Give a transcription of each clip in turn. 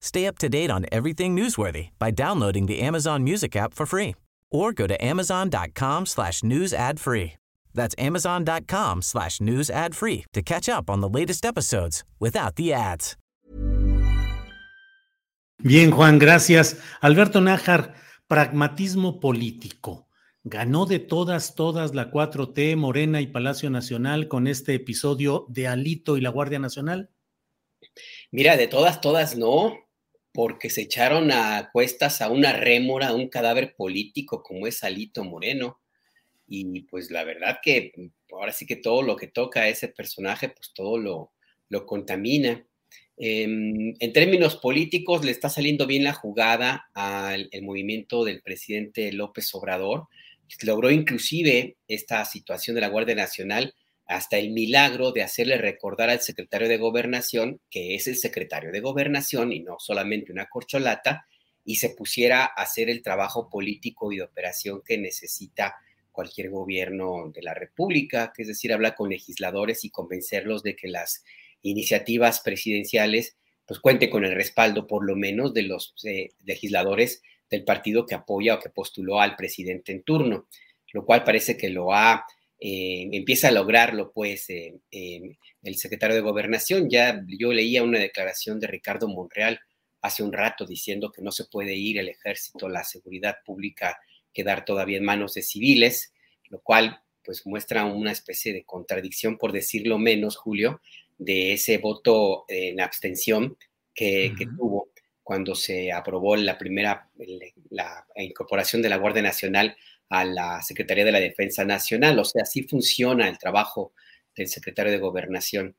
Stay up to date on everything newsworthy by downloading the Amazon Music app for free or go to amazon.com slash news ad free. That's amazon.com slash news ad free to catch up on the latest episodes without the ads. Bien, Juan, gracias. Alberto Nájar, pragmatismo político. Ganó de todas, todas la 4T, Morena y Palacio Nacional con este episodio de Alito y la Guardia Nacional. Mira, de todas, todas no, porque se echaron a cuestas a una rémora, a un cadáver político como es Alito Moreno. Y pues la verdad que ahora sí que todo lo que toca a ese personaje, pues todo lo, lo contamina. Em, en términos políticos, le está saliendo bien la jugada al movimiento del presidente López Obrador. Logró inclusive esta situación de la Guardia Nacional hasta el milagro de hacerle recordar al secretario de Gobernación que es el secretario de Gobernación y no solamente una corcholata, y se pusiera a hacer el trabajo político y de operación que necesita cualquier gobierno de la República, que es decir, habla con legisladores y convencerlos de que las iniciativas presidenciales, pues cuente con el respaldo por lo menos de los eh, legisladores del partido que apoya o que postuló al presidente en turno, lo cual parece que lo ha, eh, empieza a lograrlo, pues, eh, el secretario de Gobernación. Ya yo leía una declaración de Ricardo Monreal hace un rato diciendo que no se puede ir el ejército, la seguridad pública, quedar todavía en manos de civiles, lo cual pues muestra una especie de contradicción, por decirlo menos, Julio, de ese voto en abstención que, tuvo cuando se aprobó la primera la incorporación de la Guardia Nacional a la Secretaría de la Defensa Nacional. O sea, así funciona el trabajo del secretario de Gobernación.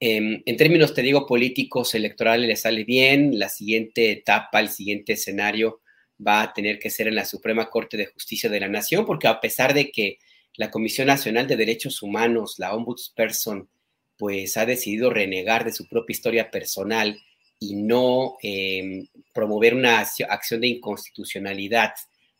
Em, en términos, te digo, políticos, electorales, le sale bien. La siguiente etapa, el siguiente escenario va a tener que ser en la Suprema Corte de Justicia de la Nación, porque a pesar de que la Comisión Nacional de Derechos Humanos, la Ombudsperson, pues ha decidido renegar de su propia historia personal y no em, promover una acción de inconstitucionalidad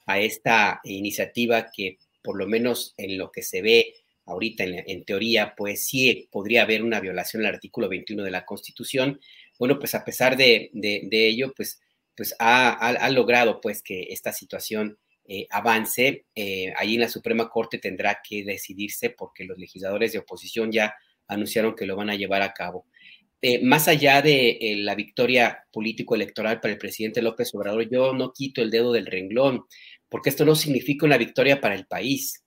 a esta iniciativa que por lo menos en lo que se ve ahorita en, teoría, pues sí podría haber una violación al artículo 21 de la Constitución. Bueno, pues a pesar de, ello, pues, pues ha, logrado pues que esta situación eh, avance. Eh, ahí en la Suprema Corte tendrá que decidirse porque los legisladores de oposición ya anunciaron que lo van a llevar a cabo. Eh, más allá de eh, la victoria político-electoral para el presidente López Obrador, yo no quito el dedo del renglón, porque esto no significa una victoria para el país.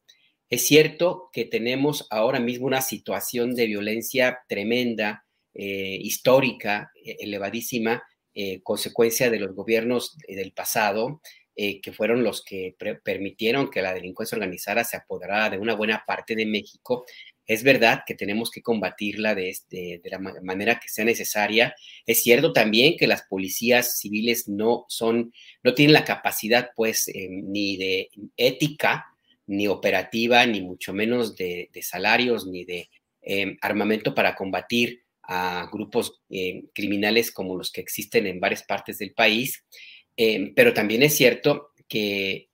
Es cierto que tenemos ahora mismo una situación de violencia tremenda, eh, histórica, elevadísima, consecuencia de los gobiernos del pasado, que fueron los que permitieron que la delincuencia organizada se apoderara de una buena parte de México es verdad que tenemos que combatirla de, la manera que sea necesaria. Es cierto también que las policías civiles no tienen la capacidad, pues, eh, ni de ética, ni operativa, ni mucho menos de, salarios, ni de eh, armamento para combatir a grupos eh, criminales como los que existen en varias partes del país. pero también es cierto que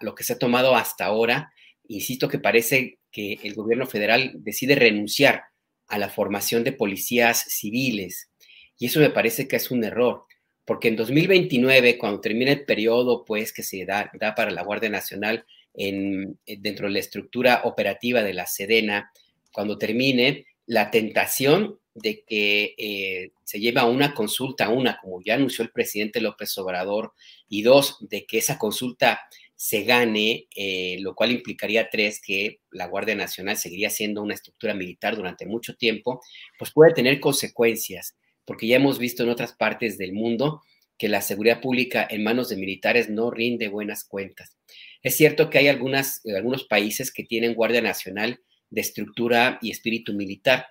lo que se ha tomado hasta ahora, insisto que parece que el gobierno federal decide renunciar a la formación de policías civiles. Y eso me parece que es un error, porque en 2029, cuando termine el periodo pues, que se da, da para la Guardia Nacional en, dentro de la estructura operativa de la Sedena, cuando termine, la tentación de que eh, se lleve a una consulta, una, como ya anunció el presidente López Obrador, y dos, de que esa consulta se gane, eh, lo cual implicaría tres, que la Guardia Nacional seguiría siendo una estructura militar durante mucho tiempo, pues puede tener consecuencias, porque ya hemos visto en otras partes del mundo que la seguridad pública en manos de militares no rinde buenas cuentas. Es cierto que hay algunas, algunos países que tienen Guardia Nacional de estructura y espíritu militar,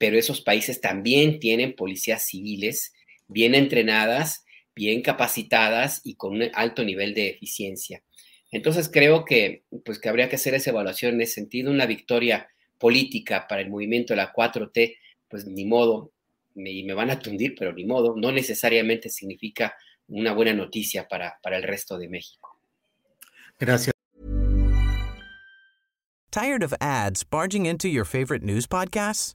pero esos países también tienen policías civiles bien entrenadas, bien capacitadas y con un alto nivel de eficiencia. Entonces creo que, pues, que habría que hacer esa evaluación en ese sentido. Una victoria política para el movimiento de la 4T, pues ni modo, y me van a tundir, pero ni modo, no necesariamente significa una buena noticia para, para el resto de México. Gracias. Tired of ads barging into your favorite news podcasts?